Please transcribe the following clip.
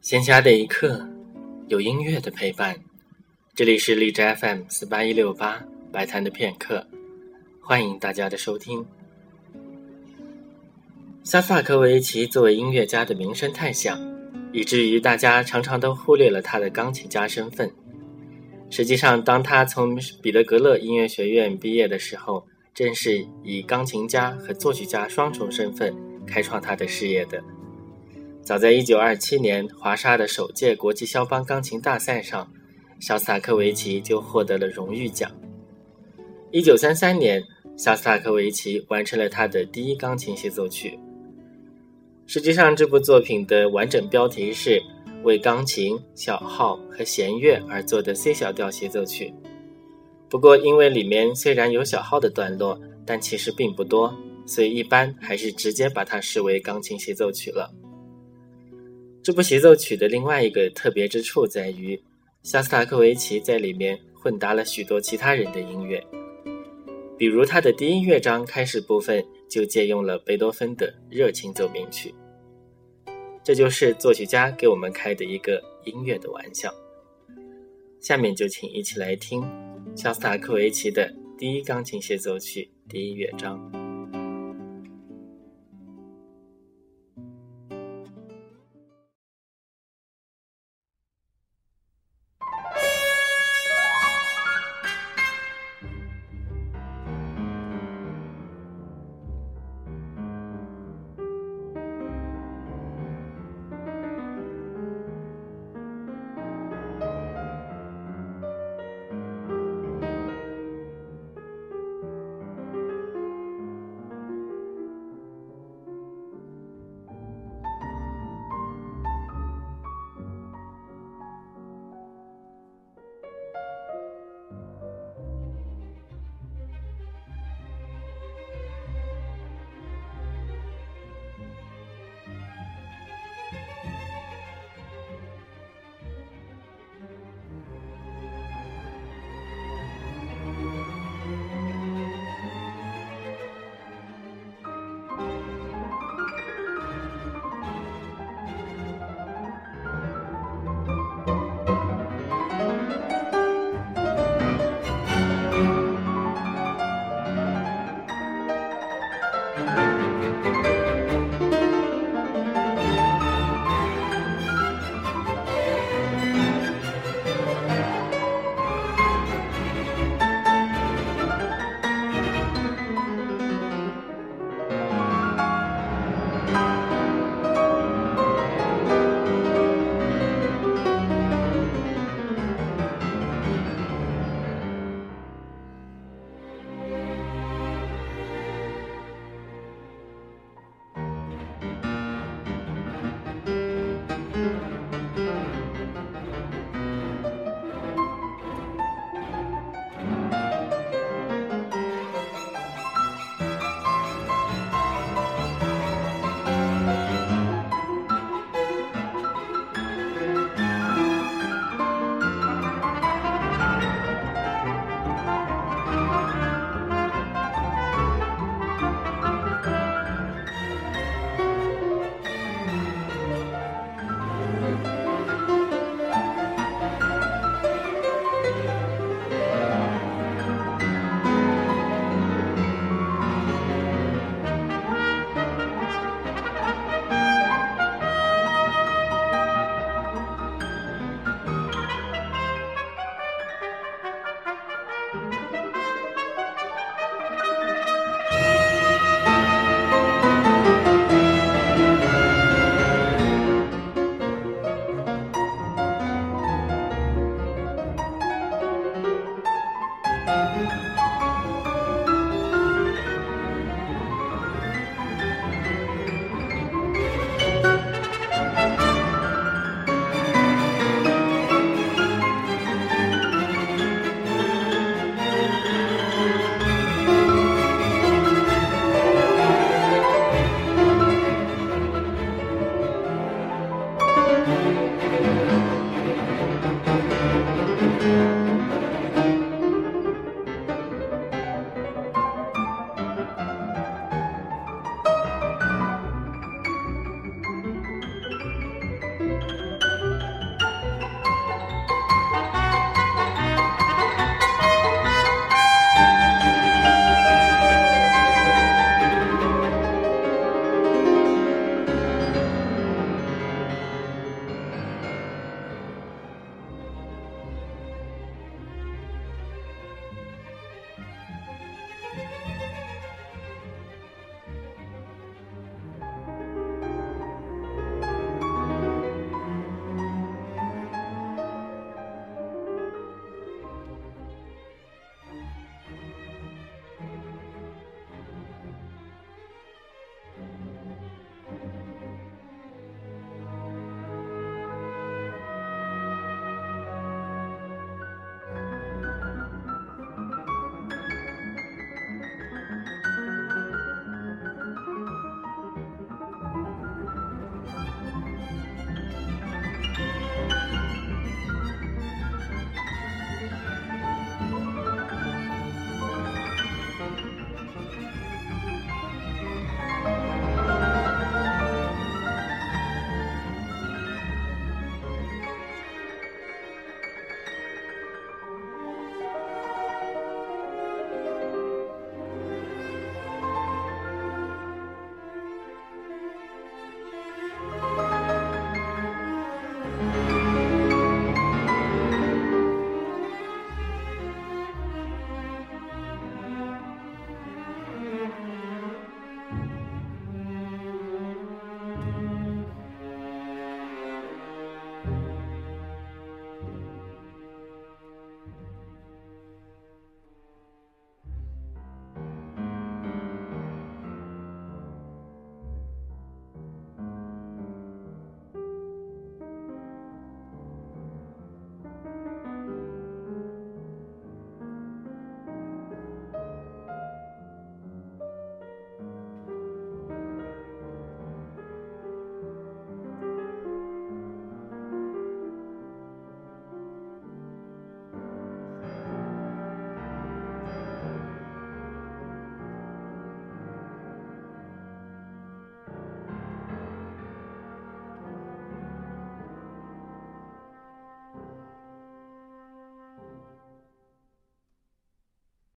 闲暇的一刻，有音乐的陪伴。这里是荔枝 FM 四八一六八白谈的片刻，欢迎大家的收听。萨萨科维奇作为音乐家的名声太响，以至于大家常常都忽略了他的钢琴家身份。实际上，当他从彼得格勒音乐学院毕业的时候，正是以钢琴家和作曲家双重身份开创他的事业的。早在1927年华沙的首届国际肖邦钢琴大赛上，肖斯塔科维奇就获得了荣誉奖。1933年，肖斯塔科维奇完成了他的第一钢琴协奏曲。实际上，这部作品的完整标题是为钢琴、小号和弦乐而作的 C 小调协奏曲。不过，因为里面虽然有小号的段落，但其实并不多，所以一般还是直接把它视为钢琴协奏曲了。这部协奏曲的另外一个特别之处在于，肖斯塔科维奇在里面混搭了许多其他人的音乐，比如他的第一乐章开始部分就借用了贝多芬的热情奏鸣曲。这就是作曲家给我们开的一个音乐的玩笑。下面就请一起来听肖斯塔科维奇的第一钢琴协奏曲第一乐章。